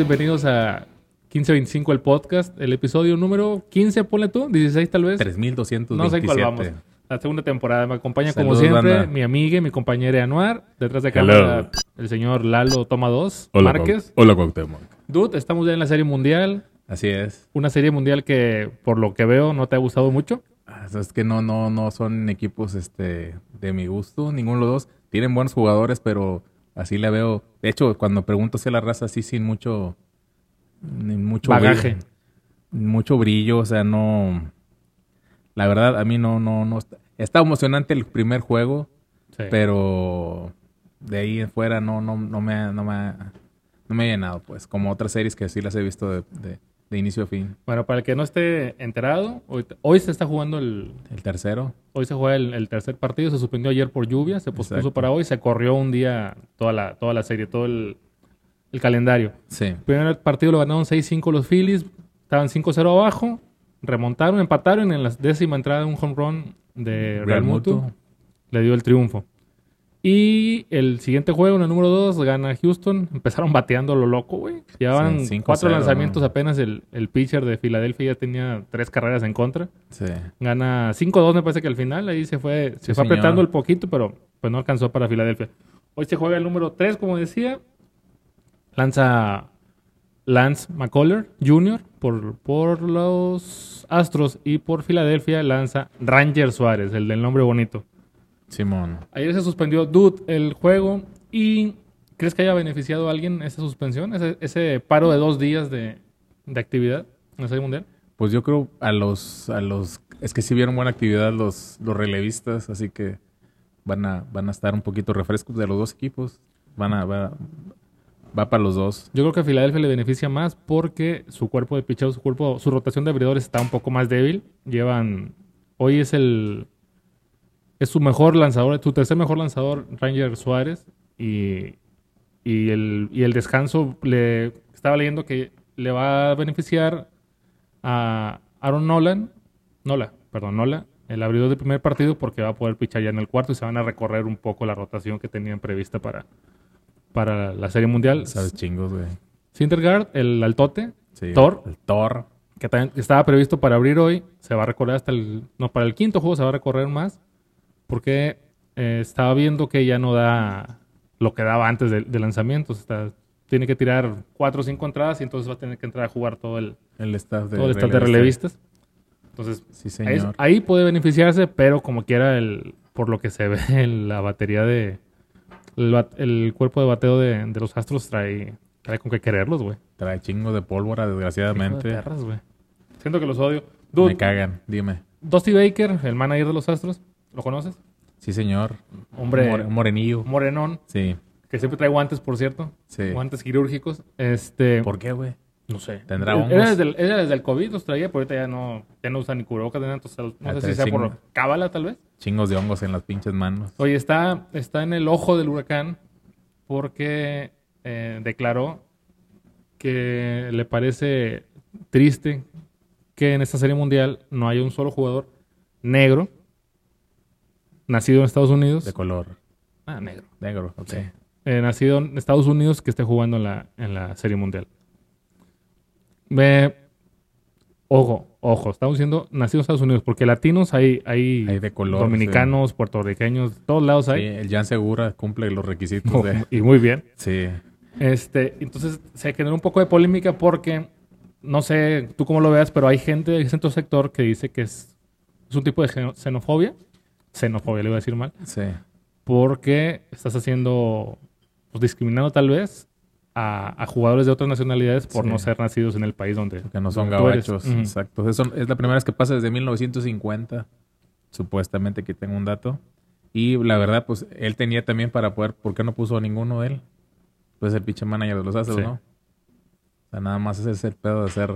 bienvenidos a 1525 el podcast, el episodio número 15, ponle tú, 16 tal vez. 3227. No sé cuál vamos. La segunda temporada. Me acompaña como siempre banda. mi amiga, mi compañera Anuar. Detrás de cámara el señor Lalo Toma 2 Hola, Márquez. Hola, Cuauhtémoc. Dude, estamos ya en la serie mundial. Así es. Una serie mundial que, por lo que veo, no te ha gustado mucho. Ah, Es que no, no, no son equipos este, de mi gusto, ninguno de los dos. Tienen buenos jugadores, pero así la veo. De hecho, cuando pregunto si la raza así sin mucho, ni mucho Bagaje. brillo, mucho brillo, o sea, no. La verdad, a mí no, no, no. Está, está emocionante el primer juego, Sí. pero de ahí en fuera no, no, no me, ha- no me, ha- no me ha llenado, pues, como otras series que sí las he visto de, de- de inicio a fin. Bueno, para el que no esté enterado, hoy, hoy se está jugando el, El tercero, Hoy se juega el, el tercer partido, se suspendió ayer por lluvia, se pospuso Exacto. para hoy, se corrió un día toda la, toda la serie, todo el, el calendario. sí. El primer partido lo ganaron 6-5 los Phillies, estaban 5-0 abajo, remontaron, empataron en la décima entrada un home run de Real, Muto, le dio el triunfo. Y el siguiente juego, en el número 2, gana Houston. Empezaron bateando a lo loco, güey. Llevaban Sí, 5-0, cuatro lanzamientos apenas. El, el pitcher de Filadelfia ya tenía tres carreras en contra. Sí. Gana 5-2 me parece que al final ahí se fue, se fue señor. apretando el poquito, pero pues no alcanzó para Filadelfia. Hoy se juega el número 3, como decía. Lanza Lance McCuller Jr. por, por los Astros y por Filadelfia lanza Ranger Suárez, el del nombre bonito. Simón. Ayer se suspendió Dude el juego y ¿crees que haya beneficiado a alguien esa suspensión? Ese, ese paro de dos días de, de actividad en la Serie Mundial. Pues yo creo a los, a los, es que sí vieron buena actividad los, los relevistas, así que van a, van a estar un poquito refrescos de los dos equipos. Van a, va, va para los dos. Yo creo que a Filadelfia le beneficia más porque su cuerpo de picheo, su cuerpo, su rotación de abridores está un poco más débil. Llevan, hoy es el, es su mejor lanzador, su tercer mejor lanzador, Ranger Suárez, y, y el, y el descanso le estaba leyendo que le va a beneficiar a Aaron Nolan, Nola, perdón, Nola, el abridor del primer partido porque va a poder pichar ya en el cuarto y se van a recorrer un poco la rotación que tenían prevista para, para la Serie Mundial. Sabes chingos, güey. Sintergaard, el altote, Sí. Thor. El Thor. que también estaba previsto para abrir hoy, se va a recorrer hasta el... No, para el quinto juego se va a recorrer más, porque eh, estaba viendo que ya no da lo que daba antes del lanzamiento. Está, tiene que tirar cuatro o cinco entradas y entonces va a tener que entrar a jugar todo el, El staff de, todo el staff de relevistas. Entonces, Sí, ahí, señor. ahí puede beneficiarse, pero como quiera, el, por lo que se ve en la batería de... El, cuerpo de bateo de, de los Astros trae, trae con qué quererlos, güey. Trae chingo de pólvora, Hijo de desgraciadamente. perras. Siento que los odio. Dude, Me cagan, dime. Dusty Baker, el manager de los Astros, ¿lo conoces? Sí, señor. Hombre, More- morenillo. morenón, Sí, que siempre trae guantes, por cierto. sí. Guantes quirúrgicos. Este, ¿Por qué, güey? no sé. ¿Tendrá Era hongos? desde, el, era desde el COVID los traía, pero ahorita ya no, ya no usa ni cubrebocas, entonces no Ah, sé si sea por cábala, tal vez. Chingos de hongos en las pinches manos. Oye, está, está en el ojo del huracán porque eh, declaró que le parece triste que en esta serie mundial no haya un solo jugador negro nacido en Estados Unidos. De color. Ah, negro. Negro, ok. Sí. Eh, nacido en Estados Unidos que esté jugando en la, en la serie mundial. Me... Ojo, ojo, estamos diciendo nacido en Estados Unidos, porque latinos hay, hay, Hay de color. dominicanos, puertorriqueños, todos lados hay. Sí, el Jan Segura cumple los requisitos Oh, de... Y muy bien. Sí. Este, entonces se generó un poco de polémica porque, no sé tú cómo lo veas, pero hay gente del centro sector que dice que es, es un tipo de xenofobia. Xenofobia, le voy a decir mal. Sí. Porque estás haciendo, pues discriminando tal vez a, a jugadores de otras nacionalidades por Sí. no ser nacidos en el país donde, Que no son gabachos. Exacto. Eso es la primera vez que pasa desde 1950. Supuestamente que tengo un dato. Y la verdad, pues él tenía también para poder. ¿Por qué no puso a ninguno de él? Pues el pinche manager de los Sí. ¿no? O sea, nada más es el pedo de hacer,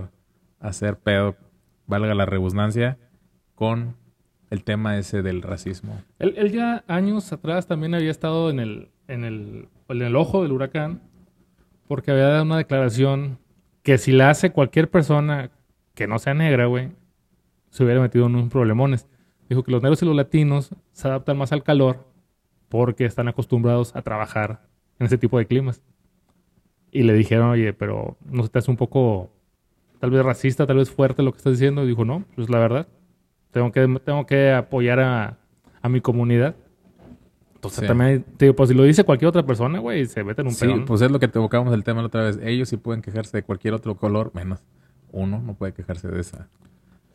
hacer pedo, valga la redundancia, con el tema ese del racismo. Él, ya años atrás también había estado en el, en el, en el ojo del huracán porque había dado una declaración que si la hace cualquier persona que no sea negra, güey, se hubiera metido en un problemones. Dijo que los negros y los latinos se adaptan más al calor porque están acostumbrados a trabajar en ese tipo de climas. Y le dijeron, oye, pero no se te hace un poco, tal vez racista, tal vez fuerte lo que estás diciendo. Y dijo, no, pues la verdad. Tengo que, tengo que apoyar a, a mi comunidad. Entonces Sí. también, digo, pues si lo dice cualquier otra persona, güey, se mete en un Sí, peón. pues es lo que te evocamos el tema la otra vez. Ellos sí pueden quejarse de cualquier otro color, menos uno no puede quejarse de esa.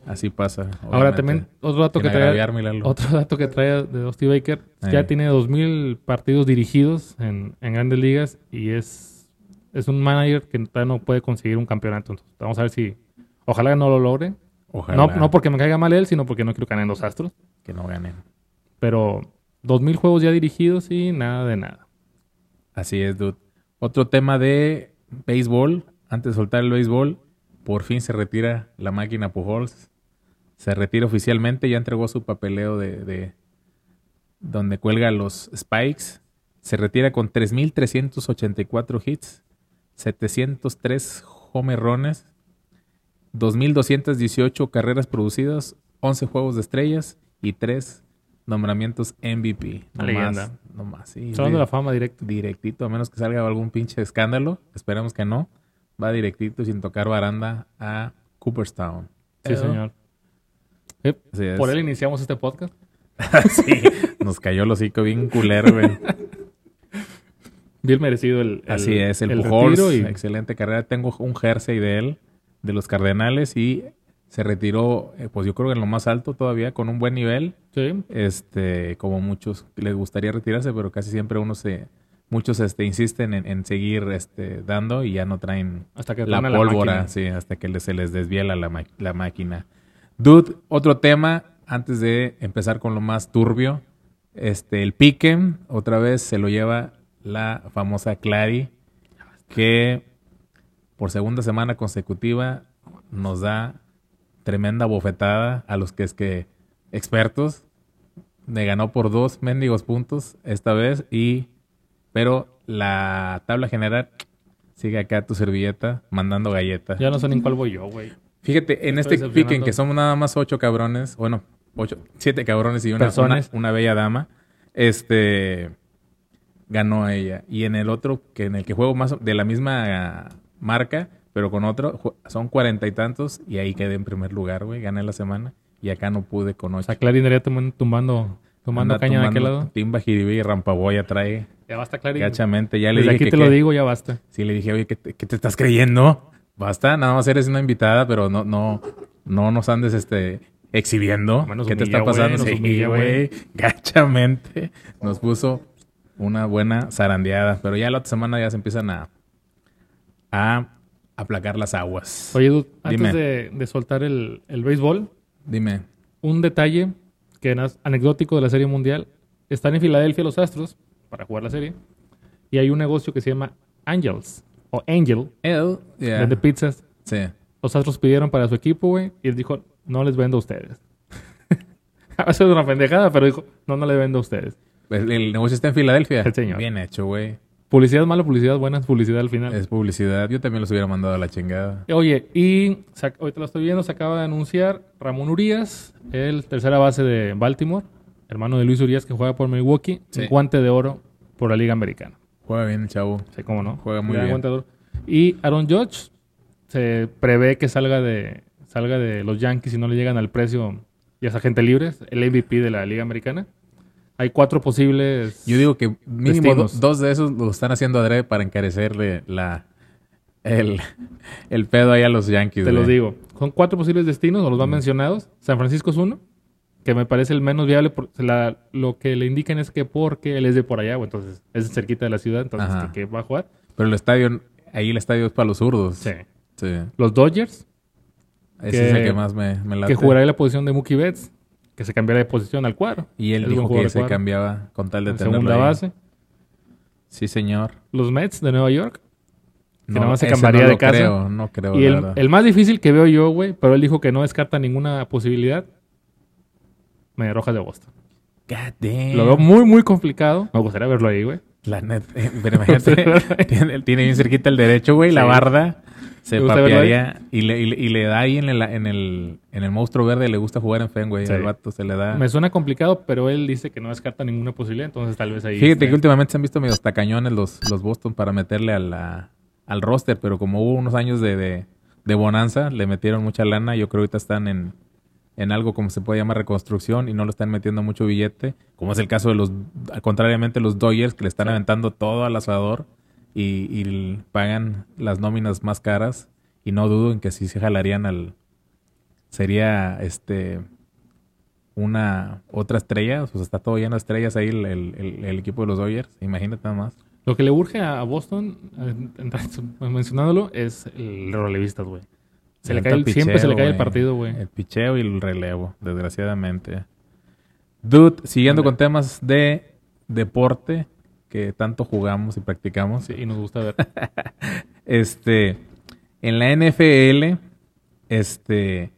Así pasa. Ahora también, otro dato Sin que trae, otro dato que trae de Dusty Baker, ya Eh. tiene 2.000 partidos dirigidos en, en grandes ligas y es, es un manager que no puede conseguir un campeonato. Entonces, vamos a ver si, ojalá no lo logre. Ojalá No, no porque me caiga mal él, sino porque no quiero que ganen los Astros. que no ganen. Pero 2.000 juegos ya dirigidos y nada de nada. Así es, dude. Otro tema de béisbol. Antes de soltar el béisbol, por fin se retira la máquina Pujols. Se retira oficialmente, ya entregó su papeleo de, de donde cuelga los spikes. Se retira con 3.384 hits, 703 homerrones, 2.218 carreras producidas, 11 juegos de estrellas y 3 nombramientos MVP. No leyenda. más, no más, sí. Salón de la fama directo. directito, a menos que salga algún pinche escándalo. Esperemos que no. Va directito sin tocar baranda a Cooperstown. Sí, señor. Por él iniciamos este podcast. sí, nos cayó el hocico bien culero, güey. Bien merecido el, el- Así es, el, el Pujols, retiro y- excelente carrera. Tengo un jersey de él, de los Cardenales, y se retiró, eh, pues yo creo que en lo más alto todavía, con un buen nivel. Sí. Este, como muchos les gustaría retirarse, pero casi siempre uno se, muchos este, insisten en, en seguir este, dando y ya no traen Hasta que la pólvora, sí, hasta que se les desviela la, la máquina. Dude, otro tema, antes de empezar con lo más turbio, este, el Piquen, otra vez se lo lleva la famosa Clary, que por segunda semana consecutiva nos da tremenda bofetada a los que es que expertos. Me ganó por dos mendigos puntos esta vez y pero la tabla general sigue acá tu servilleta mandando galletas. Ya no sé ni en cuál voy yo, güey. Fíjate, en Estoy este decepcionando. piquen que somos nada más ocho cabrones, bueno, ocho, siete cabrones y una, una, una bella dama, este ganó ella. Y en el otro, que en el que juego más de la misma marca, pero con otro, son cuarenta y tantos, y ahí quedé en primer lugar, güey, gané la semana, y acá no pude con O ocho. sea, Clarín tumbando, tumbando, tumbando Anda caña de aquel lado. Timba, jiribí y rampaboya trae Ya basta, Clarín. gachamente. Ya le dije aquí que te lo digo, ya basta. Sí, le dije, oye, ¿qué te, qué te estás creyendo? Basta, nada más eres una invitada, pero no, no, no nos andes este exhibiendo. Bueno, ¿Qué te está pasando? güey, Sí, gachamente. Nos puso una buena zarandeada, pero ya la otra semana ya se empiezan a, a aplacar las aguas. Oye, Dude, antes de, de soltar el, el béisbol, Dime, un detalle que es anecdótico de la Serie Mundial. Están en Filadelfia los Astros para jugar la serie. Y hay un negocio que se llama Angels o Angel, él, ya, vende pizzas. sí. Los Astros pidieron para su equipo, güey, y él dijo, no les vendo a ustedes. a veces es una pendejada, pero dijo, no, no le vendo a ustedes. El, el negocio está en Filadelfia. El señor. Bien hecho, güey. Publicidad mala, publicidad buena, publicidad al final. Es publicidad. Yo también los hubiera mandado a la chingada. Oye, y ahorita lo estoy viendo, se acaba de anunciar Ramón Urias, el tercera base de Baltimore, hermano de Luis Urias que juega por Milwaukee, Sí. guante de oro por la Liga Americana. Juega bien el chavo. Sí, cómo no. Juega muy bien. Y Aaron Judge se prevé que salga de salga de los Yankees y no le llegan al precio y es agente libre, el MVP de la Liga Americana. Hay cuatro posibles. Yo digo que mínimo do- dos de esos lo están haciendo adrede para encarecerle la el, el pedo ahí a los Yankees. Te lo güey. digo. Son cuatro posibles destinos, o los van mencionados. San Francisco es uno, que me parece el menos viable. Por, la- lo que le indican es que porque él es de por allá, o entonces es cerquita de la ciudad, entonces que, que va a jugar. Pero el estadio, ahí el estadio es para los zurdos. Sí. Sí. Los Dodgers, Ese Que- es el que más me, me late. que jugará en la posición de Mookie Betts, que se cambiará de posición al cuadro. Y él Es dijo que se cambiaba con tal de En tenerlo segunda ahí. base. Sí, señor. Los Mets de Nueva York. Que nada más se cambiaría no de casa. Creo, no creo, y la el, verdad. el más difícil que veo yo, güey, pero él dijo que no descarta ninguna posibilidad. Media Rojas de Boston. God damn. Lo veo muy, muy complicado. Me gustaría verlo ahí, güey. La net, eh, pero imagínate, tiene, tiene bien cerquita el derecho, güey, la barda. Se papearía y le, y, le, y le da ahí en el, en, el, en el monstruo verde, le gusta jugar en Fenway. Sí. Al vato se le da. Me suena complicado, pero él dice que no descarta ninguna posibilidad, entonces tal vez ahí. Fíjate que últimamente se han visto medio tacañones los, los Boston para meterle a la, al roster, pero como hubo unos años de, de, de bonanza, le metieron mucha lana. Yo creo que ahorita están en, en algo como se puede llamar reconstrucción y no lo están metiendo mucho billete, como es el caso de los, contrariamente los Dodgers que le están aventando todo al asador y, y pagan las nóminas más caras y no dudo en que sí se jalarían al, sería este una otra estrella, o sea, está todo lleno de estrellas ahí el, el, el equipo de los Dodgers, imagínate nada más. Lo que le urge a Boston, mencionándolo, es el relevistas, güey. Se le cae el, siempre se le cae el partido, güey. El picheo y el relevo, desgraciadamente. Dude, siguiendo con temas de deporte que tanto jugamos y practicamos. Sí, y nos gusta ver. este, en la NFL, este,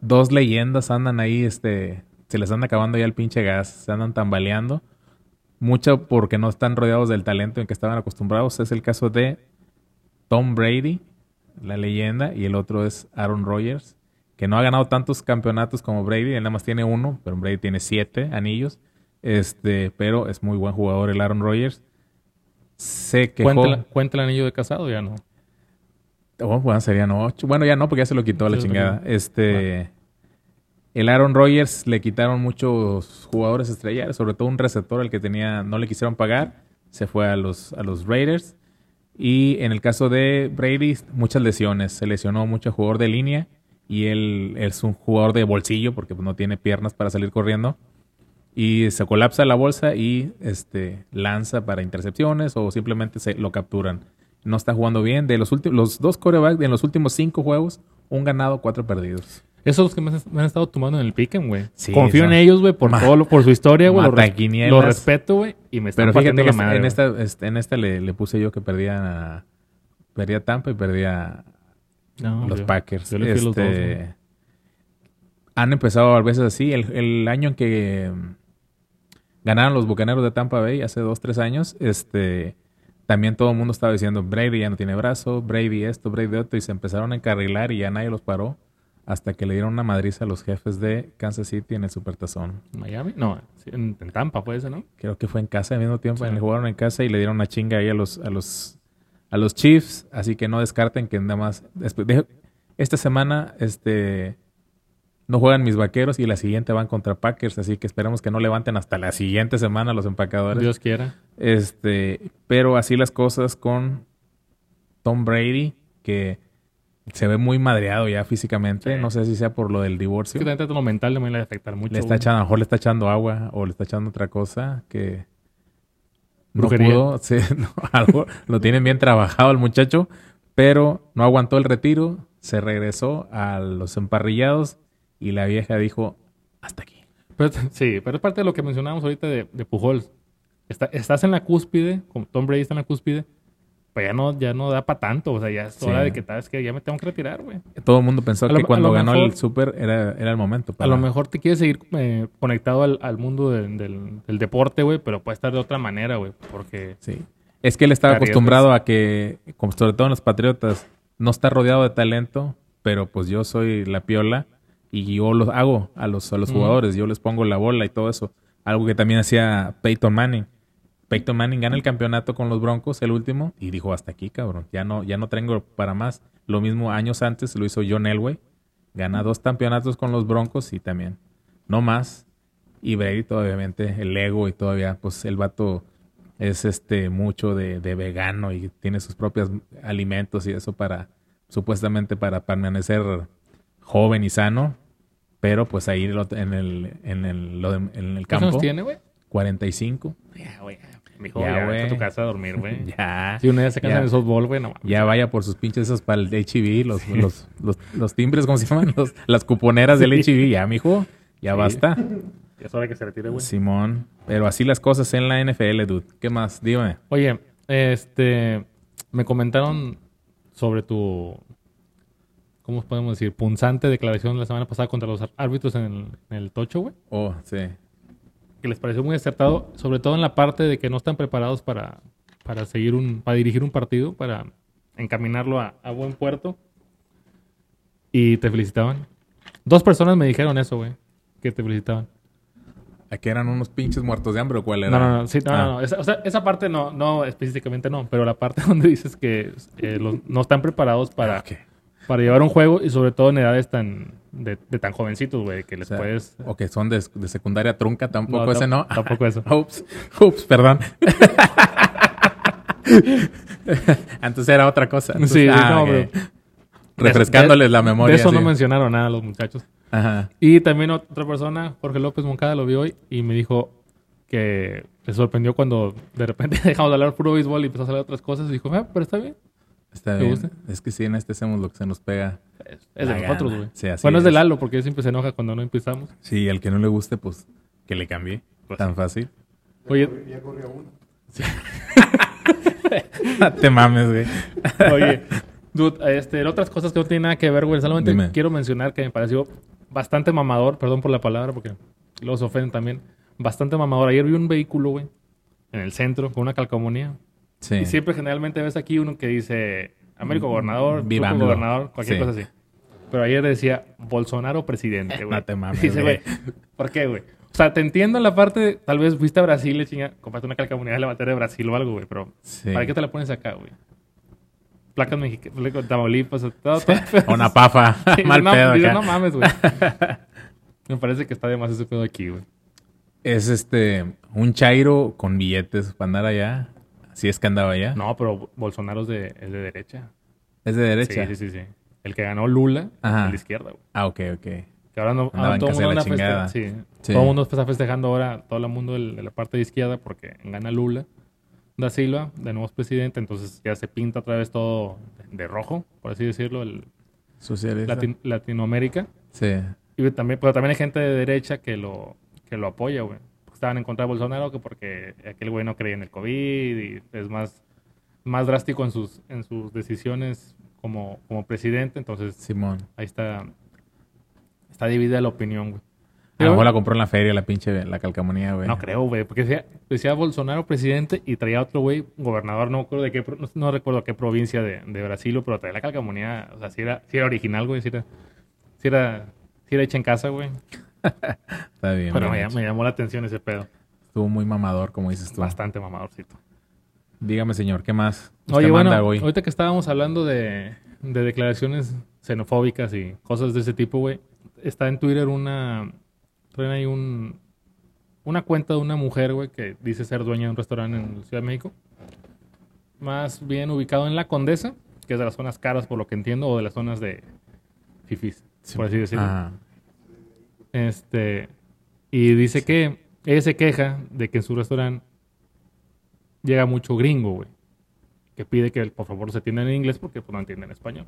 dos leyendas andan ahí, este, se les anda acabando ya el pinche gas, se andan tambaleando. Mucho porque no están rodeados del talento en que estaban acostumbrados. Es el caso de Tom Brady la leyenda, y el otro es Aaron Rodgers, que no ha ganado tantos campeonatos como Brady, él nada más tiene uno, pero Brady tiene siete anillos, este, pero es muy buen jugador el Aaron Rodgers. Se quejó... ¿Cuenta, ¿Cuenta, el anillo de casado ya no? Oh, bueno, serían ocho. Bueno, ya no, porque ya se lo quitó la chingada. Este... El Aaron Rodgers le quitaron muchos jugadores estrellados, sobre todo un receptor al que tenía, no le quisieron pagar, se fue a los, a los Raiders. Y en el caso de Brady, muchas lesiones. Se lesionó mucho jugador de línea y él, es un jugador de bolsillo porque no tiene piernas para salir corriendo. Y se colapsa la bolsa y este, lanza para intercepciones o simplemente se lo capturan. No está jugando bien. De los, últimos, los dos corebacks en los últimos cinco juegos, un ganado, cuatro perdidos. Esos son los que me han, estado tomando en el piquen, güey. Confío en ellos, güey, por todo, por su historia, güey. Lo, respeto, güey, y me están Pero fíjate que en, esta, este, en esta le, puse yo que perdía, perdía Tampa y perdía los Packers. Yo le los este, dos, han empezado a veces así. El, el año en que ganaron los Bucaneros de Tampa Bay, hace dos, tres años, este también todo el mundo estaba diciendo, Brady ya no tiene brazo, Brady esto, Brady otro, y se empezaron a encarrilar y ya nadie los paró hasta que le dieron una madriza a los jefes de Kansas City en el Supertazón. ¿Miami? No, en, Tampa fue eso, ¿no? Creo que fue en casa al mismo tiempo. Le jugaron en casa y le dieron una chinga ahí a los, a los, a los Chiefs. Así que no descarten que nada más. esta semana, este. No juegan mis vaqueros y la siguiente van contra Packers, así que esperamos que no levanten hasta la siguiente semana los empacadores. Dios quiera. Este, pero así las cosas con Tom Brady, que se ve muy madreado ya físicamente. No sé si sea por lo del divorcio. Es que lo mental le va a afectar mucho. Le está echando, a lo mejor le está echando agua o le está echando otra cosa que no pudo. algo, lo tienen bien trabajado el muchacho, pero no aguantó el retiro, se regresó a los emparrillados y la vieja dijo, hasta aquí. sí, pero es parte de lo que mencionábamos ahorita de, de Pujols. estás en la cúspide, como Tom Brady está en la cúspide, pues ya no, ya no da para tanto. O sea, ya es hora de que tal vez que ya me tengo que retirar, güey. Todo el mundo pensó que cuando ganó el Super era, era el momento. A lo mejor te quieres seguir eh, conectado al, al mundo del, del, deporte, güey, pero puede estar de otra manera, güey. Porque. Sí. Es que él estaba acostumbrado a que, como sobre todo en los Patriotas, no está rodeado de talento, pero pues yo soy la piola y yo lo hago a los, a los jugadores. Yo les pongo la bola y todo eso. Algo que también hacía Peyton Manning Peyton Manning gana el campeonato con los Broncos, el último, y dijo, hasta aquí, cabrón, ya no, ya no tengo para más. Lo mismo años antes lo hizo John Elway, gana dos campeonatos con los Broncos y también, no más. Y Brady, obviamente, el ego y todavía, pues el vato es este mucho de, vegano y tiene sus propios alimentos y eso para, supuestamente para permanecer joven y sano. Pero pues ahí en el, en el, en el campo. tiene, güey? 45. Ya, güey. Mijo, ya, güey. a tu casa a dormir, güey. ya. Si una vez se cansa de softball, güey, no Ya vaya por sus pinches esos para el HIV, los, los, los, los, timbres, ¿cómo se llaman? Los, las cuponeras del HIV. Ya, mijo. Ya basta. Ya es hora que se retire, güey. Simón. Pero así las cosas en la NFL, dude. ¿Qué más? Dígame. Oye, este... Me comentaron sobre tu... ¿Cómo podemos decir? Punzante declaración la semana pasada contra los árbitros en el, en el tocho, güey. Oh, sí que les pareció muy acertado, sobre todo en la parte de que no están preparados para, para seguir un, para dirigir un partido, para encaminarlo a, buen puerto. Y te felicitaban. Dos personas me dijeron eso, güey, que te felicitaban. Aquí eran unos pinches muertos de hambre o cuál era. No, no, no, sí, no, Ah. no, no. Esa, o sea, esa parte no, no, específicamente no, pero la parte donde dices que eh, los- no están preparados para, Ah. Para llevar un juego y sobre todo en edades tan, de, de tan jovencitos, güey, que O les sea, puedes... o que son de, de secundaria trunca, tampoco No, ese, ¿no? tampoco eso. Ups, ups, perdón. Antes era otra cosa. Entonces, Sí, ah, no, ok. pero- Refrescándoles la memoria. De eso no mencionaron nada los muchachos. Ajá. Y también otra persona, Jorge López Moncada, lo vi hoy y me dijo que le sorprendió cuando de repente dejamos de hablar puro béisbol y empezó a hablar otras cosas. Y dijo, ah, pero está bien. Está ¿Te bien. gusta? Es que sí, en este hacemos lo que se nos pega. Es, de nosotros, güey. Sí, así bueno, es es. de Lalo porque él siempre se enoja cuando no empezamos. Sí, al que no le guste, pues que le cambie. Pues Tan fácil. Oye, Te mames, güey. Oye, dude, este, otras cosas que no tienen nada que ver, güey. Solamente Dime. quiero mencionar que me pareció bastante mamador, perdón por la palabra, porque los ofenden también. Bastante mamador. Ayer vi un vehículo, güey, en el centro, con una calcomanía. Sí. Y siempre generalmente ves aquí uno que dice Américo Gobernador, Truco Viva AMLO. Gobernador, cualquier Sí. cosa así. Pero ayer decía Bolsonaro presidente, güey. No te mames, Dice, güey. ¿por qué, güey? O sea, te entiendo la parte, de- tal vez fuiste a Brasil, le chinga, compraste una calcamonía de la batería de Brasil o algo, güey, pero Sí. ¿para qué te la pones acá, güey? Placas mexicanas, Tamaulipas, todo, todo. Una pafa. Sí, Mal no, pedo acá. no mames, güey. Me parece que está de más ese pedo aquí, güey. Es este, un chairo con billetes para andar allá. Si es que andaba allá. No, pero Bolsonaro es de, es de derecha. Es de derecha. Sí, sí, sí, sí. El que ganó Lula Ajá. es de izquierda, güey. Ah, ok, ok. Que ahora no, ahora todo el mundo de la anda chingada. festejando. Sí. Sí. Todo el mundo está festejando ahora, todo el mundo de la parte de izquierda, porque gana Lula da Silva, de nuevo es presidente, entonces ya se pinta otra vez todo de rojo, por así decirlo, el Socialista. Latin- Latinoamérica. Sí. Y también, pero también hay gente de derecha que lo, que lo apoya, güey. Estaban en contra de Bolsonaro que porque aquel güey no creía en el COVID y es más, más drástico en sus, en sus decisiones como, como presidente. Entonces, Simón. ahí está, está dividida la opinión, güey. A lo mejor la compró en la feria, la pinche, la calcamonía, güey. No creo, güey, porque decía, decía Bolsonaro presidente y traía otro güey, gobernador, no recuerdo de qué, no, no recuerdo qué provincia de, de Brasil, pero traía la calcamonía, o sea, si era, sí era original, güey, si era, sí era, sí era hecha en casa, güey. Está bien. Pero me, bien me llamó la atención ese pedo. Estuvo muy mamador, como dices tú. Bastante mamadorcito. Dígame, señor, ¿qué más? ¿Usted Oye, bueno, manda hoy? ahorita que estábamos hablando de, de declaraciones xenofóbicas y cosas de ese tipo, güey, está en Twitter una, traen ahí un, una cuenta de una mujer, güey, que dice ser dueña de un restaurante en Ciudad de México. Más bien ubicado en La Condesa, que es de las zonas caras, por lo que entiendo, o de las zonas de fifis, por así decirlo. Ajá. Este, y dice que ella se queja de que en su restaurante llega mucho gringo, güey. Que pide que por favor se atiendan en inglés porque pues, no entienden español.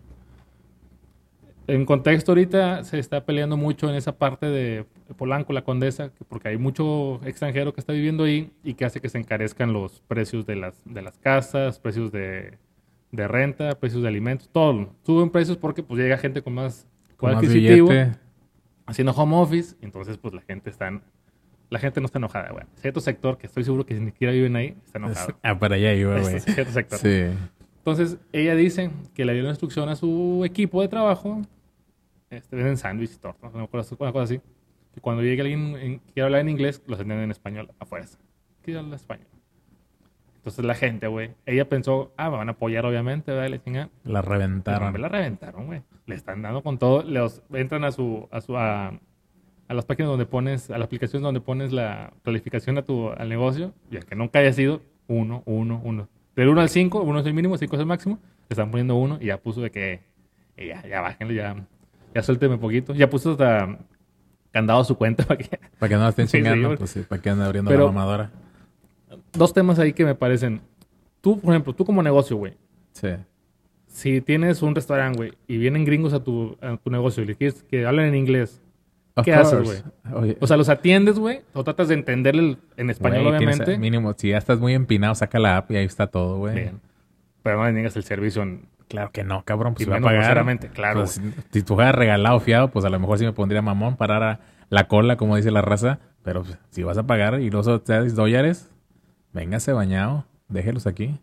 En contexto ahorita se está peleando mucho en esa parte de Polanco, la Condesa, que- porque hay mucho extranjero que está viviendo ahí y que hace que se encarezcan los precios de las, de las casas, precios de, de renta, precios de alimentos, todo. Suben precios porque pues llega gente con más Con más adquisitivo billete. Haciendo home office, entonces pues la gente está en- la gente no está enojada, güey. Cierto sector que estoy seguro que ni siquiera viven ahí está enojado. Ah, para allá iba, güey. Este cierto sector. Sí. Entonces ella dice que le dio la instrucción a su equipo de trabajo, este, venden sándwiches y tortas, una cosa, una cosa así, que cuando llegue alguien en- que quiera hablar en inglés, los atienden en español a fuerza. Que habla español. Entonces la gente, güey, ella pensó, ah, me van a apoyar obviamente, ¿verdad? Le chingan. La reventaron. me la reventaron, güey. Le están dando con todo. Los, entran a su, a su, a, a las páginas donde pones, a la aplicación donde pones la calificación a tu, al negocio, y el que nunca haya sido, uno, uno, uno. Del 1 al 5, uno es el mínimo, 5 es el máximo, le están poniendo uno y ya puso de que, ya, ya bájenle, ya, ya suélteme un poquito. Ya puso hasta candado a su cuenta para que... Para que no la estén Sí, sí, chingando, pues sí, para que ande abriendo Pero- la mamadora. Dos temas ahí que me parecen. Tú, por ejemplo, tú como negocio, güey, Sí. si tienes un restaurante, güey, y vienen gringos a tu, a tu negocio y le quieres que hablen en inglés, ¿Qué haces. Oye, O sea, los atiendes, güey, o tratas de entenderle en español, güey, tienes- obviamente. mínimo, si ya estás muy empinado, saca la app y ahí está todo, güey. Pero no le niegas el servicio en... Claro que no, cabrón, pues Y si va a pagar. claro, Pues, si tú fueras regalado fiado, pues a lo mejor sí me pondría mamón parar a la cola, como dice la raza. Pero pues, si vas a pagar y los te das dólares, véngase bañado, déjelos aquí.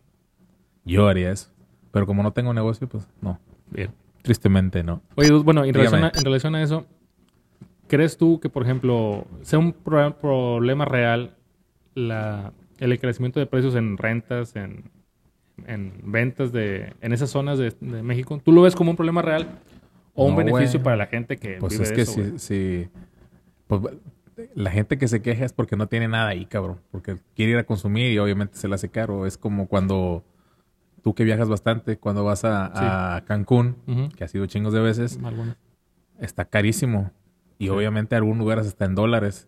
Yo haría eso. Pero como no tengo negocio, pues no. Bien. Tristemente no. Oye, bueno, en relación, a, en relación a eso, ¿crees tú que, por ejemplo, sea un pro- problema real la, el encarecimiento de precios en rentas, en, en ventas de, en esas zonas de, de México? ¿Tú lo ves como un problema real o un beneficio para la gente que Pues vive es de que eso, si, si- pues, la gente que se queja es porque no tiene nada ahí, cabrón. Porque quiere ir a consumir y obviamente se le hace caro. Es como cuando tú que viajas bastante, cuando vas a, a Cancún, que ha sido chingos de veces, está carísimo. Y obviamente en algunos lugares está en dólares.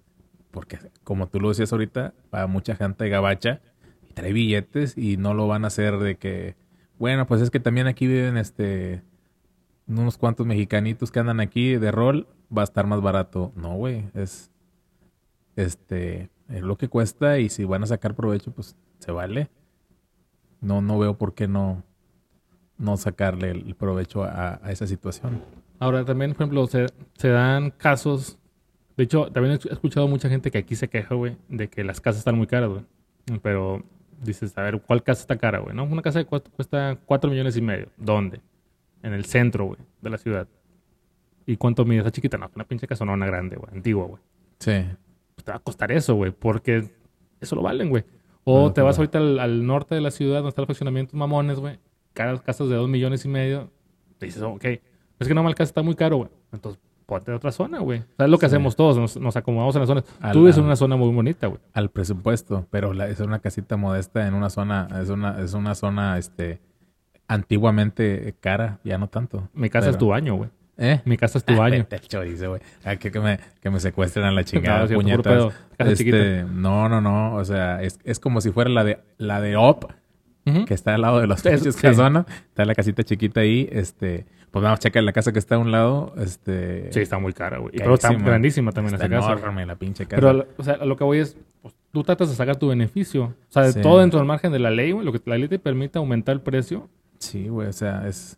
Porque como tú lo decías ahorita, para mucha gente gabacha y trae billetes y no lo van a hacer de que, bueno, pues es que también aquí viven este unos cuantos mexicanitos que andan aquí de rol, va a estar más barato. No, güey, es este es lo que cuesta y si van a sacar provecho, pues se vale. No no veo por qué no no sacarle el provecho a, a esa situación. Ahora, también, por ejemplo, se, se dan casos. De hecho, también he escuchado mucha gente que aquí se queja, güey, de que las casas están muy caras, güey. Pero dices, a ver, ¿cuál casa está cara, güey? ¿No? Una casa de cuatro- cuesta 4 millones y medio. ¿Dónde? En el centro, güey, de la ciudad. ¿Y cuánto mide? Está chiquita, no, una pinche casa no, una grande, güey, antigua, güey. Sí. Te va a costar eso, güey, porque eso lo valen, güey. O Ah, te vas claro. ahorita al, al norte de la ciudad donde están los fraccionamientos mamones, güey. Caras casas de 2 millones y medio. Te dices, ok, es que no mal casa está muy caro, güey. Entonces, ponte a otra zona, güey. ¿Sabes lo que Sí. hacemos todos? Nos, nos acomodamos en las zonas. Al- Tú vives en una zona muy bonita, güey. al presupuesto, pero la- es una casita modesta en una zona, es una, es una zona este antiguamente cara, ya no tanto. Mi casa es tu baño, güey. ¿Eh? Mi casa es tu baño. Vete al chorizo, güey. Ah, que, que me, que me secuestren a la chingada, No, pedo. Casa Este, no, no, no. O sea, es, es como si fuera la de la de OP, que está al lado de Es- pinches sí. casonas. Está la casita chiquita ahí. Este, pues vamos a checar la casa que está a un lado. Este, Sí, está muy cara, güey. Y Pero está grandísima también está esa casa. enorme la pinche casa. Pero, o sea, lo que voy es, pues, tú tratas de sacar tu beneficio. O sea, de Sí. todo dentro del margen de la ley, güey. Lo que la ley te permite aumentar el precio. Sí, güey, o sea, es,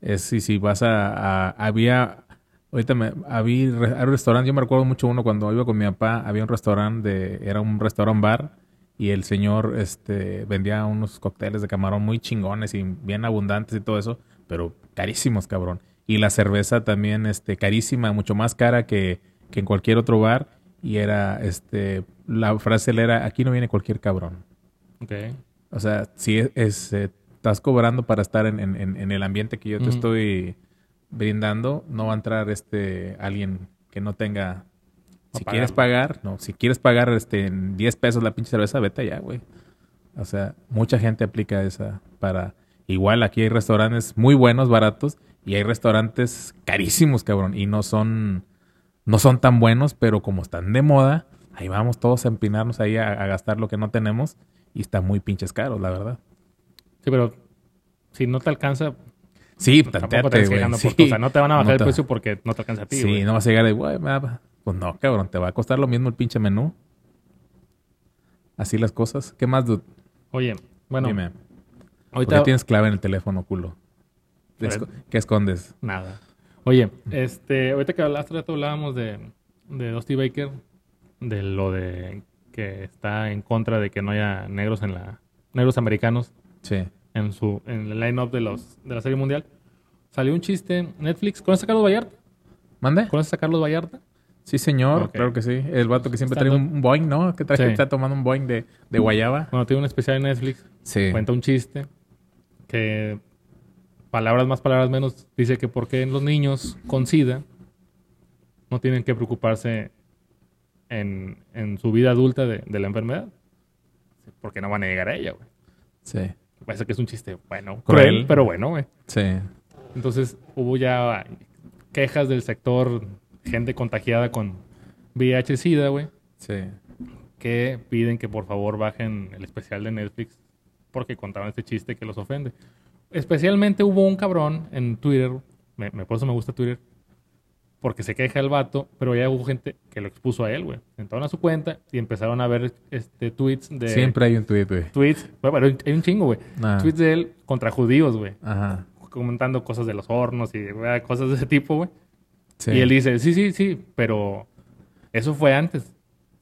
es si, si vas a, a- había, ahorita me, había un restaurante, yo me recuerdo mucho uno cuando iba con mi papá, había un restaurante de, era un restaurant bar y el señor, este, vendía unos cócteles de camarón muy chingones y bien abundantes y todo eso, pero carísimos, cabrón. Y la cerveza también, este, carísima, mucho más cara que, que en cualquier otro bar y era, este, la frase era, aquí no viene cualquier cabrón. Ok. O sea, si es, es, eh, estás cobrando para estar en, en- en- en el ambiente que yo te estoy brindando, no va a entrar este alguien que no tenga. Si pagarlo. quieres pagar, no, si quieres pagar este en 10 pesos la pinche cerveza, vete allá, güey. O sea, mucha gente aplica esa para igual aquí hay restaurantes muy buenos, baratos y hay restaurantes carísimos, cabrón, y no son no son tan buenos, pero como están de moda, ahí vamos todos a empinarnos ahí a, a gastar lo que no tenemos y está muy pinches caros, la verdad. Sí, pero si no te alcanza, Sí, tampoco te güey. Sí. o sea, no te van a bajar No el precio porque no te alcanza a ti, Sí, no vas a llegar de, güey, va- pues no, cabrón, te va a costar lo mismo el pinche menú. Así las cosas. ¿Qué más, dude? Oye, bueno, Dime. ¿Por ahorita... qué tienes clave en el teléfono, culo? ¿Qué, Fred. esco- qué escondes? Nada. Oye, este, ahorita que hace rato hablábamos de, de Dusty Baker, de lo de que está en contra de que no haya negros en la negros americanos Sí. En su en el line-up de los de la serie mundial. Salió un chiste en Netflix. ¿Conoces a Carlos Vallarta? ¿Mande? ¿Conoces a Carlos Vallarta? Sí, señor. Ok. Claro que sí. El vato que siempre trae un Boeing, ¿no? Que trae, Sí. está tomando un Boeing de, de guayaba. Bueno, tiene un especial en Netflix. Sí. Cuenta un chiste que palabras más, palabras menos, dice que por qué los niños con SIDA no tienen que preocuparse en, en su vida adulta de, de la enfermedad. Porque no van a llegar a ella, güey. Sí. Parece que es un chiste, bueno, Cruel. cruel, pero bueno, güey. Sí. Entonces hubo ya quejas del sector, gente contagiada con VIH SIDA, güey, Sí. que piden que por favor bajen el especial de Netflix porque contaban este chiste que los ofende. Especialmente hubo un cabrón en Twitter, me, me- por eso me gusta Twitter, porque se queja el vato, pero ya hubo gente que lo expuso a él, güey. Entraron a su cuenta y empezaron a ver este tweets de... Siempre hay un tweet, güey. Tweets, bueno, hay un chingo, güey. Tweets de él contra judíos, güey. Ajá. Comentando cosas de los hornos y cosas de ese tipo, güey. Sí. Y él dice, sí, sí, sí, pero eso fue antes.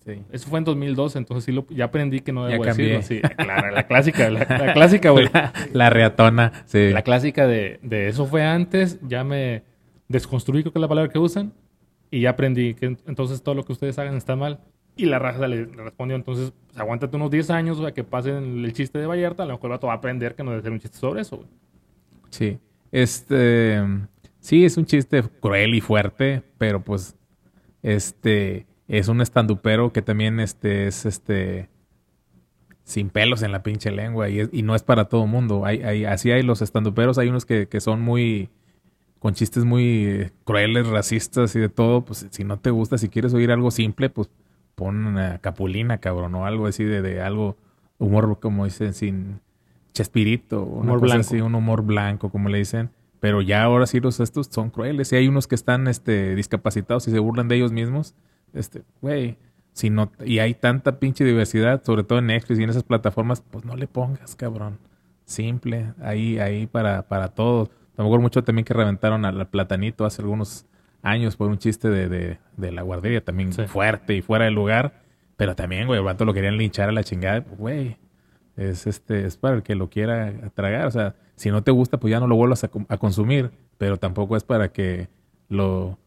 Sí. Eso fue en 2012, entonces sí lo, ya aprendí que no debo decirlo. Sí, claro, la clásica, la, la clásica, güey. La, la reatona. Sí. La clásica de, de eso fue antes, ya me desconstruí, creo que es la palabra que usan. y ya aprendí que entonces todo lo que ustedes hagan está mal. Y la raza le, respondió, entonces, pues, aguántate unos 10 años, güey, que pasen el chiste de Vallarta, a lo mejor el vato va a aprender que no debe ser un chiste sobre eso. Sí. Este. Sí, es un chiste cruel y fuerte, pero pues. Este. Es un estandupero que también este, es este. Sin pelos en la pinche lengua y, es- y no es para todo mundo. Hay, así hay los estanduperos, hay unos que, que son muy. Con chistes muy eh, crueles, racistas y de todo. Pues si no te gusta, si quieres oír algo simple, pues pon una capulina, cabrón, o algo así de, de algo. Humor, como dicen, sin chespirito, una Humor cosa blanco. así, un humor blanco, como le dicen. Pero ya ahora sí los estos son crueles. Y hay unos que están este, discapacitados y se burlan de ellos mismos. Este, güey, si no, y hay tanta pinche diversidad, sobre todo en Netflix y en esas plataformas, pues no le pongas, cabrón. Simple, ahí, ahí para, para todos. A lo mejor mucho también que reventaron al platanito hace algunos años por un chiste de, de, de la guardería, también Sí. fuerte y fuera de lugar. Pero también, güey, el vato lo querían linchar a la chingada. Güey, es este es para el que lo quiera tragar. O sea, si no te gusta, pues ya no lo vuelvas a, consumir. Pero tampoco es para que lo,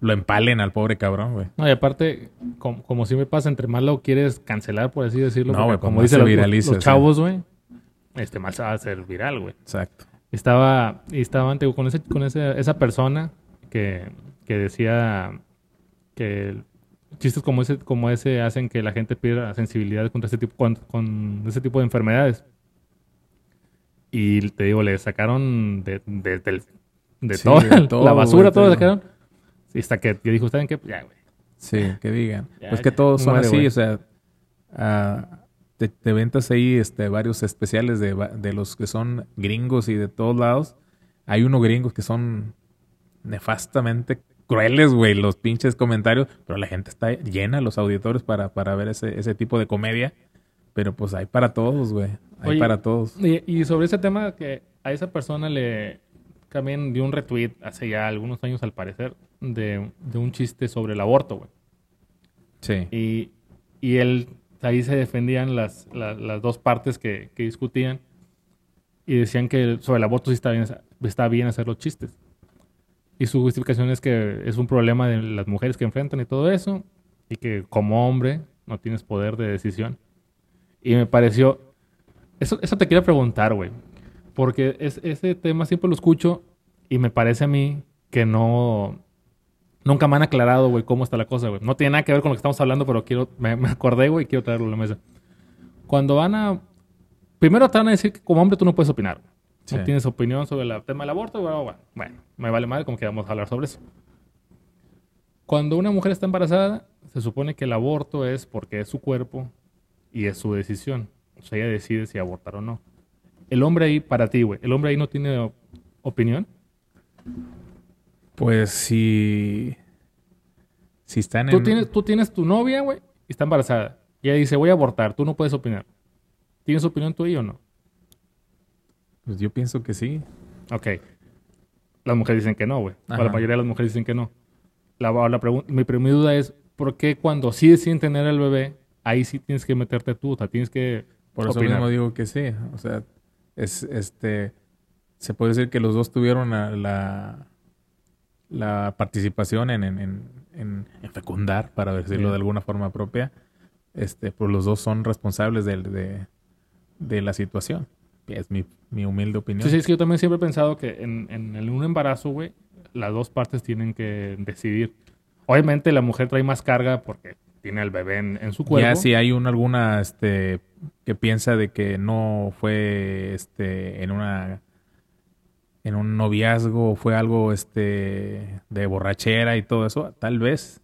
lo empalen al pobre cabrón, güey. No, y aparte, como, como si me pasa, entre más lo quieres cancelar, por así decirlo, No, güey, pues como dicen los, los chavos, güey, este más se va a hacer viral, güey. Exacto. Estaba, y estaba ante- con, ese, con ese, esa persona que, que decía que chistes como ese, como ese hacen que la gente pierda sensibilidad contra este tipo, con, con ese tipo de enfermedades. Y te digo, le sacaron de, de, del- de Sí, toda todo, la basura, güey, todo le sacaron. Y hasta que yo dijo, ¿saben qué? Ya, güey. Sí, que digan. Ya, pues que todos son así, güey. o sea, ah, te, te ventas ahí este, varios especiales de, de los que son gringos y de todos lados. Hay unos gringos que son nefastamente crueles, güey, los pinches comentarios, pero la gente está llena, los auditores, para, para ver ese, ese tipo de comedia. Pero pues hay para todos, güey. Hay Oye, para todos. Y, y sobre ese tema que a esa persona le también dio un retweet hace ya algunos años al parecer de, de un chiste sobre el aborto, güey. Sí. Y, y él, ahí se defendían las, la- las dos partes que, que discutían y decían que sobre el aborto sí está bien, está bien hacer los chistes. Y su justificación es que es un problema de las mujeres que enfrentan y todo eso, y que como hombre no tienes poder de decisión. Y me pareció, eso, eso te quiero preguntar, güey, porque es, ese tema siempre lo escucho y me parece a mí que no, Nunca me han aclarado, güey, cómo está la cosa, güey. No tiene nada que ver con lo que estamos hablando, pero quiero, me, me acordé, güey, y quiero traerlo a la mesa. Cuando van a... Primero te van a decir que como hombre tú no puedes opinar. Sí. No tienes opinión sobre el tema del aborto, bueno, bueno, me vale madre como que vamos a hablar sobre eso. Cuando una mujer está embarazada, se supone que el aborto es porque es su cuerpo y es su decisión. O sea, ella decide si abortar o no. El hombre ahí, para ti, güey, el hombre ahí no tiene opinión. Pues si. Si están Tú en. tienes, tú tienes tu novia, güey, y está embarazada. Y ella dice, voy a abortar. Tú no puedes opinar. ¿Tienes opinión tú ahí o no? Pues yo pienso que sí. Ok. Las mujeres dicen que no, güey. La mayoría de las mujeres dicen que no. La, la mi, mi duda es, ¿por qué cuando sí deciden tener el bebé, ahí sí tienes que meterte tú? O sea, tienes que Por eso mismo digo que sí. O sea, es este. Se puede decir que los dos tuvieron la, la, la participación en, en, en, en- fecundar, para decirlo de alguna forma propia. Este, pues los dos son responsables del- de, de la situación. Es mi, mi humilde opinión. Sí, sí, es que yo también siempre he pensado que en, en, un embarazo, güey, las dos partes tienen que decidir. Obviamente la mujer trae más carga porque tiene al bebé en, en su cuerpo. Ya si hay un, alguna este, que piensa de que no fue este, en una en un noviazgo fue algo este de borrachera y todo eso, tal vez,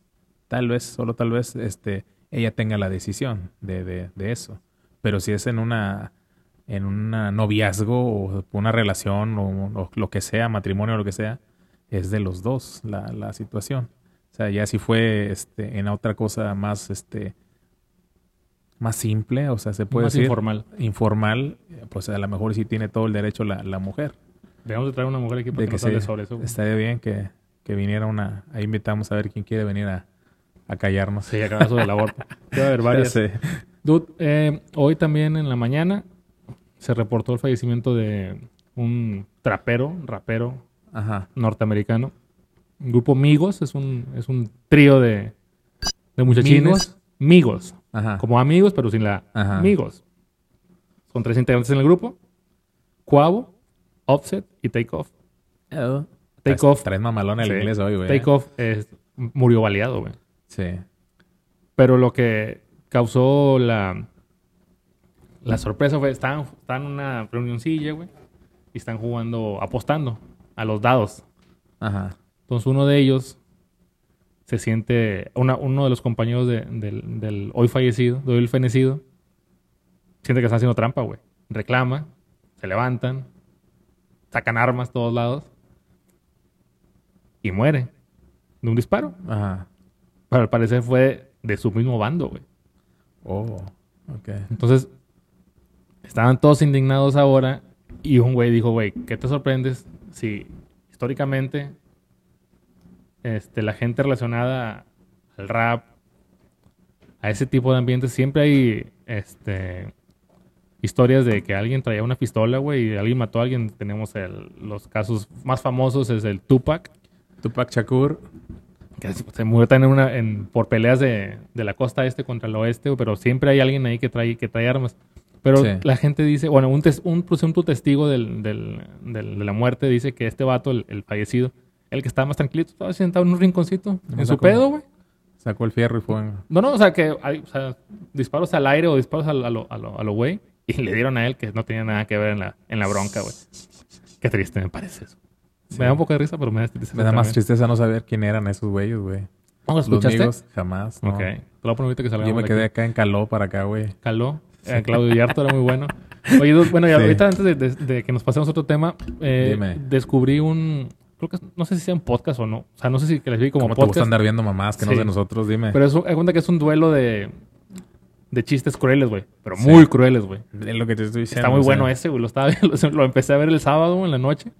tal vez, solo tal vez, este, ella tenga la decisión de, de, de eso. Pero si es en una en un noviazgo o una relación o, o lo que sea, matrimonio o lo que sea, es de los dos la, la situación. O sea, ya si fue este, en otra cosa más este más simple, o sea, se puede más decir informal. informal, pues a lo mejor sí tiene todo el derecho la, la mujer. Debemos de traer una mujer aquí para De que que nos hable se- sobre eso. güey. estaría bien que, que viniera una. Ahí invitamos a ver quién quiere venir a, a callarnos. Sí, acá eso del aborto. Debe haber varias. Dude, eh, hoy también en la mañana se reportó el fallecimiento de un trapero, rapero Ajá. norteamericano El grupo Migos es un, es un trío de, de muchachines. ¿Migos? Migos. Ajá. Como amigos, pero sin la Ajá. amigos. Son tres integrantes en el grupo. Cuavo, Offset y Take Off. Oh. Take Traes- Off. Traes mamalón el Sí. inglés hoy, güey. Take Off es- murió baleado, güey. Sí. Pero lo que causó la, la sorpresa fue, estaban, estaban en una reunioncilla, güey, y están jugando, apostando a los dados. Ajá. Entonces uno de ellos se siente, una- uno de los compañeros de- del, del hoy fallecido, de hoy el fenecido, siente que están haciendo trampa, güey. Reclama, se levantan, sacan armas todos lados y muere de un disparo. Ajá. Pero al parecer fue de su mismo bando, güey. Oh. Ok. Entonces, estaban todos indignados ahora y un güey dijo, güey, ¿qué te sorprendes si históricamente este, la gente relacionada al rap, a ese tipo de ambientes, siempre hay este, historias de que alguien traía una pistola, güey, y alguien mató a alguien? Tenemos el- los casos más famosos, es el Tupac, Tupac Shakur. que se murió en una, en, por peleas de, de la costa este contra el oeste, pero siempre hay alguien ahí que trae, que trae armas. Pero Sí. la gente dice, bueno, un, tes- un presunto testigo del, del- del- de la muerte dice que este vato, el, el fallecido, el que estaba más tranquilito, estaba sentado en un rinconcito, No en su pedo, güey. Sacó el fierro y fue. No, no, o sea, que hay o sea, disparos al aire o disparos a lo, a, lo, a lo güey, y le dieron a él que no tenía nada que ver en la, en la bronca, güey. Qué triste me parece eso. Sí. Me da un poco de risa, pero me da tristeza. Me da más también. tristeza no saber quién eran esos güeyes, güey. ¿No lo Los escuchaste? amigos, jamás. No. Ok. Te lo voy a que salga. Yo me quedé acá en Caló para acá, güey. Caló. Eh, Claudio Yarto era muy bueno. Oye, bueno, y Sí. ahorita antes de, de- de que nos pasemos a otro tema, eh, Dime. descubrí un... Creo que no sé si sea un podcast o no. O sea, no sé si que les vi como ¿Cómo te gusta podcast. andar viendo mamás que no Sí. de nosotros? Dime. Pero es, cuenta que es un duelo de, de chistes crueles, güey. Pero Sí. muy crueles, güey. es lo que te estoy diciendo. Está muy sea, bueno ese, güey. Lo, estaba, lo, lo empecé a ver el sábado en la noche.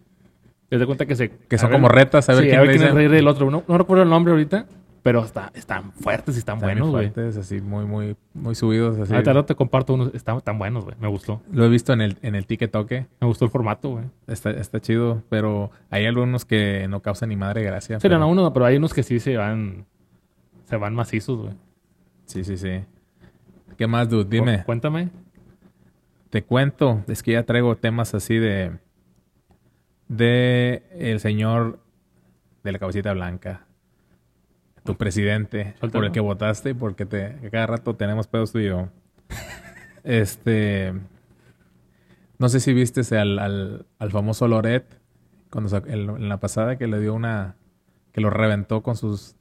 Te das cuenta que se... Que son ver- como retas, a ver sí, quién a ver quién es rey del otro. No, no recuerdo el nombre ahorita, pero está, están fuertes y están, Están buenos, güey. fuertes, así, muy, muy, muy subidos. Así. Ahorita te comparto unos. Están tan buenos, güey. Me gustó. Lo he visto en el, en el toque Me gustó el formato, güey. Está, está chido, pero hay algunos que no causan ni madre gracia. Sí, pero- no, uno, no, pero hay unos que sí se van. Se van macizos, güey. Sí, sí, sí. ¿Qué más, dude? Dime. Cu- Cuéntame. Te cuento. Es que ya traigo temas así de... De el señor de la cabecita blanca. Tu presidente. Suéltalo. Por el que votaste. Porque te, cada rato tenemos pedos tú y yo. este... No sé si viste al, al, al famoso Loret. Cuando en la pasada que le dio una... Que lo reventó con sus...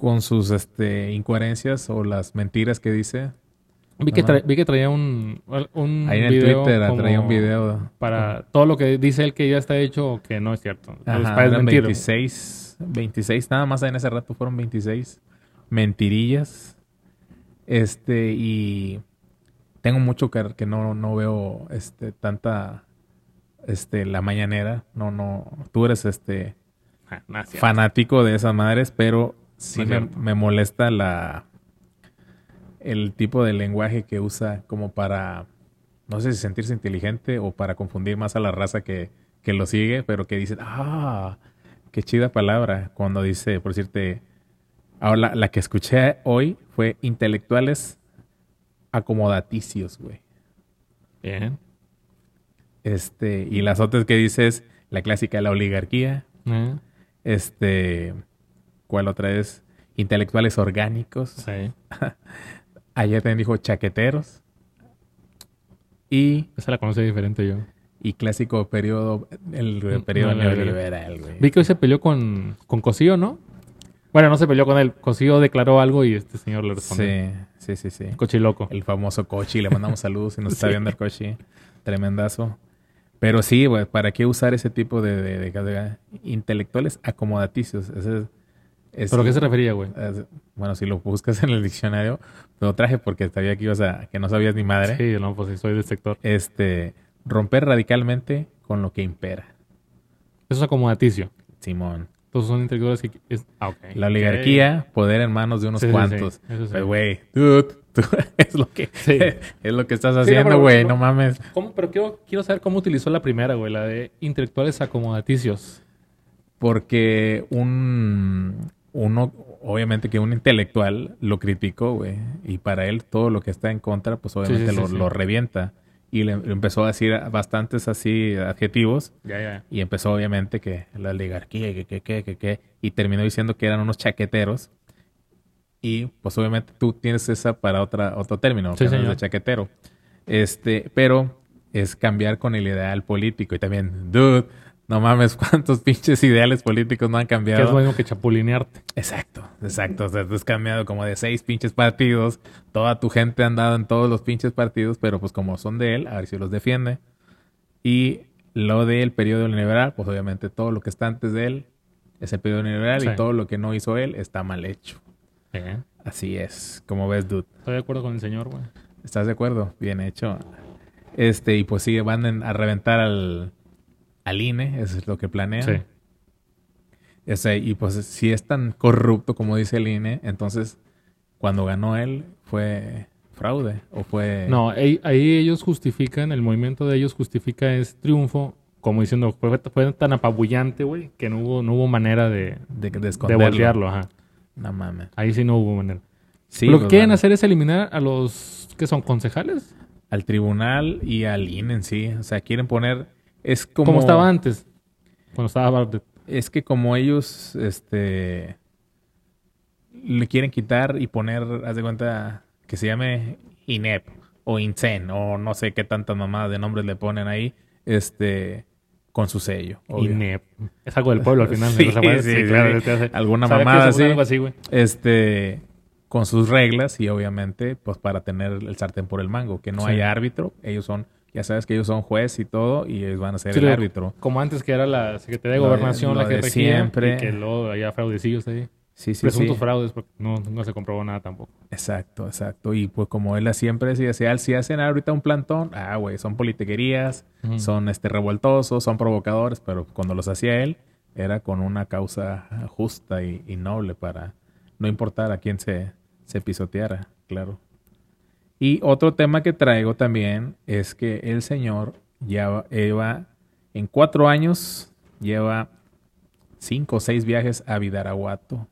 Con sus este, incoherencias o las mentiras que dice. Vi que, tra- vi que traía un, un Ahí en el video Twitter como traía un video. Para todo lo que dice él que ya está hecho o que no es cierto. Ajá, para eran desmentir. 26, 26, nada más en ese rato fueron 26 mentirillas. Este, y tengo mucho que, que no, no veo este tanta este la mañanera. No, no, tú eres este Ah, fanático de esas madres, pero sí me, me molesta la el tipo de lenguaje que usa como para no sé si sentirse inteligente o para confundir más a la raza que, que lo sigue, pero que dicen, ah, qué chida palabra. Cuando dice, por decirte, ahora la, la que escuché hoy fue intelectuales acomodaticios, güey. Bien. Este, y las otras que dices, la clásica de la oligarquía, Eh, Este, ¿cuál otra es? Intelectuales orgánicos. sí. Ayer también dijo chaqueteros. Y, Esa la conocí diferente yo. y clásico periodo, el Mm, periodo no, neoliberal. güey. Vi que hoy se peleó con, con Cosío, ¿no? Bueno, no se peleó con él. Cosío declaró algo y este señor le respondió. Sí, sí, sí, sí. Cochiloco. El famoso Cochi, le mandamos saludos si nos está viendo el Cochi. Tremendazo. Pero sí, güey, ¿para qué usar ese tipo de, de- de- de intelectuales acomodaticios? Ese es- es- ¿Pero a qué se refería, güey? es- bueno, si lo buscas en el diccionario, lo traje porque sabía que ibas a, que no sabías ni madre. Sí, no, pues sí, soy del sector. Este, romper radicalmente con lo que impera. Eso es acomodaticio. Simón. Entonces son intelectuales que... es- ah, ok. La oligarquía, poder en manos de unos Sí, cuantos. sí, sí. Güey, dude, tú- es lo que es lo que estás no, haciendo, güey, pero- no mames. ¿Cómo? Pero quiero, quiero saber cómo utilizó la primera, güey. La de intelectuales acomodaticios. Porque un, uno, obviamente que un intelectual lo criticó, güey. Y para él todo lo que está en contra, pues obviamente Sí, sí, lo, sí, lo revienta. Y le, le empezó a decir bastantes así adjetivos. Y empezó obviamente que la oligarquía, que, que, que, que, que. Y terminó diciendo que eran unos chaqueteros. Y pues obviamente tú tienes esa para otra, otro término, que no es señor. de chaquetero. Este, pero es cambiar con el ideal político. Y también, dude, no mames, cuántos pinches ideales políticos no han Que cambiado. es bueno que chapulinearte. Exacto, exacto. O sea, tú has cambiado como de seis pinches partidos. Toda tu gente ha andado en todos los pinches partidos, pero pues como son de él, a ver si los defiende. Y lo del periodo liberal, pues obviamente todo lo que está antes de él es el periodo liberal Sí. y todo lo que no hizo él está mal hecho. Eh, Así es, como ves, dude. Estoy de acuerdo con el señor, güey. ¿Estás de acuerdo? Bien hecho. Este, y pues sí, van a reventar al, al INE, eso es lo que planean. Sí. Ese, y pues si es tan corrupto como dice el INE, entonces cuando ganó él fue fraude o fue... No, ahí, ahí ellos justifican, el movimiento de ellos justifica ese triunfo como diciendo, fue, fue tan apabullante, güey, que no hubo, no hubo manera de, de, de voltearlo, ajá. No mames. Ahí sí no hubo manera. Sí, Lo que pues, quieren hacer es eliminar a los que son concejales, Al tribunal y al INE en sí. O sea, quieren poner... Es como... como, estaba antes, cuando estaba Bartlett. Es que como ellos, este... Le quieren quitar y poner, haz de cuenta, que se llame INEP o INSEN o no sé qué tantas mamadas de nombres le ponen ahí, este... Con su sello. obvio. INEP. Es algo del pueblo al final. Sí, sí, claro, Alguna mamada así. Algo así, güey. este con sus reglas y obviamente pues para tener el sartén por el mango que no haya árbitro ellos son ya sabes que ellos son juez y todo y ellos van a ser Sí, el lo- árbitro Como antes que era la Secretaría de Lo de- Gobernación la que de regía siempre. y que luego había fraudecillos ahí. sí sí Presuntos sí fraudes porque no, no se comprobó nada tampoco. exacto exacto y pues como él siempre decía si, si hacen ahorita un plantón ah güey son politiquerías son este revoltosos son provocadores pero cuando los hacía él era con una causa justa y, y noble para no importar a quién se, se pisoteara, claro. Y otro tema que traigo también es que el señor ya lleva, en cuatro años, lleva cinco o seis viajes a Vidaraguato.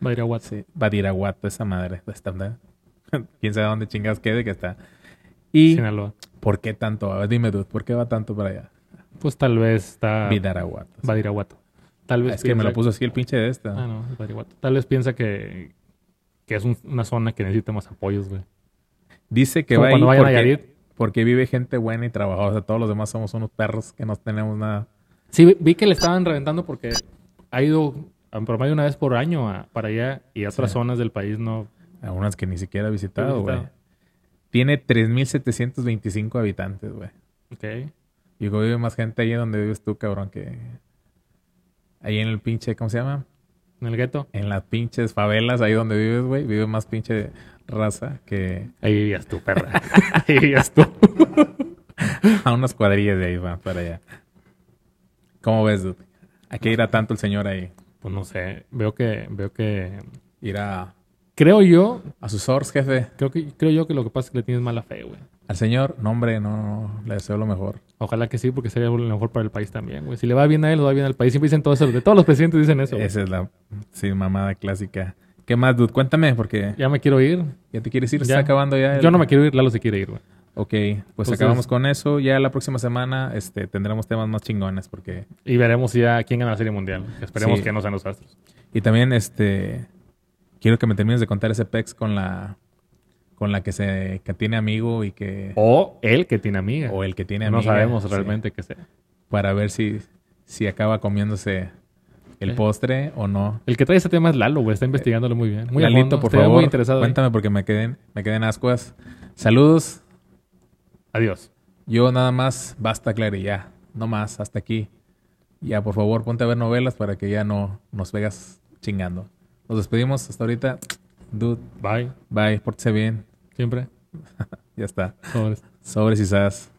WhatsApp. Sí, Badiraguato, esa madre. Está. Quién sabe dónde chingados quede que está. Y, Sinaloa. ¿por qué tanto? A ver, dime, dude, ¿por qué va tanto para allá? Pues tal vez está... Vidaraguato. Guato. Tal vez Es que me lo puso así el pinche de esta. Ah, no, Badiraguato. Tal vez piensa que, que es un- una zona que necesita más apoyos, güey. Dice que va ahí porque, porque vive gente buena y trabajadora. Todos los demás somos unos perros que no tenemos nada. Sí, vi- que le estaban reventando porque ha ido en promedio una vez por año a- para allá y a otras Sí. zonas del país no. A unas que ni siquiera ha visitado, güey. Tiene 3.725 habitantes, güey. Ok. Y digo, vive más gente ahí donde vives tú, cabrón, que... Ahí en el pinche, ¿cómo se llama? En el gueto. En las pinches favelas, ahí donde vives, güey. Vive más pinche raza que Ahí vivías tú, perra. Ahí vivías tú. a unas cuadrillas de ahí, va, para allá. ¿Cómo ves, dude? ¿A qué irá tanto el señor ahí? Pues no sé. Veo que, veo que. Irá Creo yo, a sus ors, jefe. creo que, creo yo que lo que pasa es que le tienes mala fe, güey. Al señor, no, hombre, no, no, le deseo lo mejor. Ojalá que sí, porque sería lo mejor para el país también, güey. Si le va bien a él, le va bien al país. Siempre dicen todo eso. De todos los presidentes dicen eso. güey. Esa es la, sí, mamada clásica. ¿Qué más, dude? Cuéntame, porque Ya me quiero ir. ya te quieres ir, se Ya. está acabando ya. el- Yo no me quiero ir, Lalo se quiere ir, güey. Ok, pues Entonces- acabamos con eso. Ya la próxima semana este, tendremos temas más chingones, porque... Y veremos ya quién gana la Serie Mundial. Esperemos Sí. que no sean los Astros. Y también, este... Quiero que me termines de contar ese pex con la... Con la que se que tiene amigo y que... O él que tiene amiga. O el que tiene no amiga. sabemos sí, realmente qué sea. para ver si, si acaba comiéndose el Eh. postre o no. El que trae ese tema es Lalo, güey. Está investigándolo muy bien. Muy Lalito, por Estoy favor, muy interesado. cuéntame porque me queden, me queden ascuas. Saludos. Adiós. Yo nada más, basta, Clary, ya. No más, hasta aquí. Ya, por favor, ponte a ver novelas para que ya no nos vegas chingando. Nos despedimos hasta ahorita. Dude, Bye. bye, pórtese bien. Siempre. Ya está. Sobres. Sobres y sas.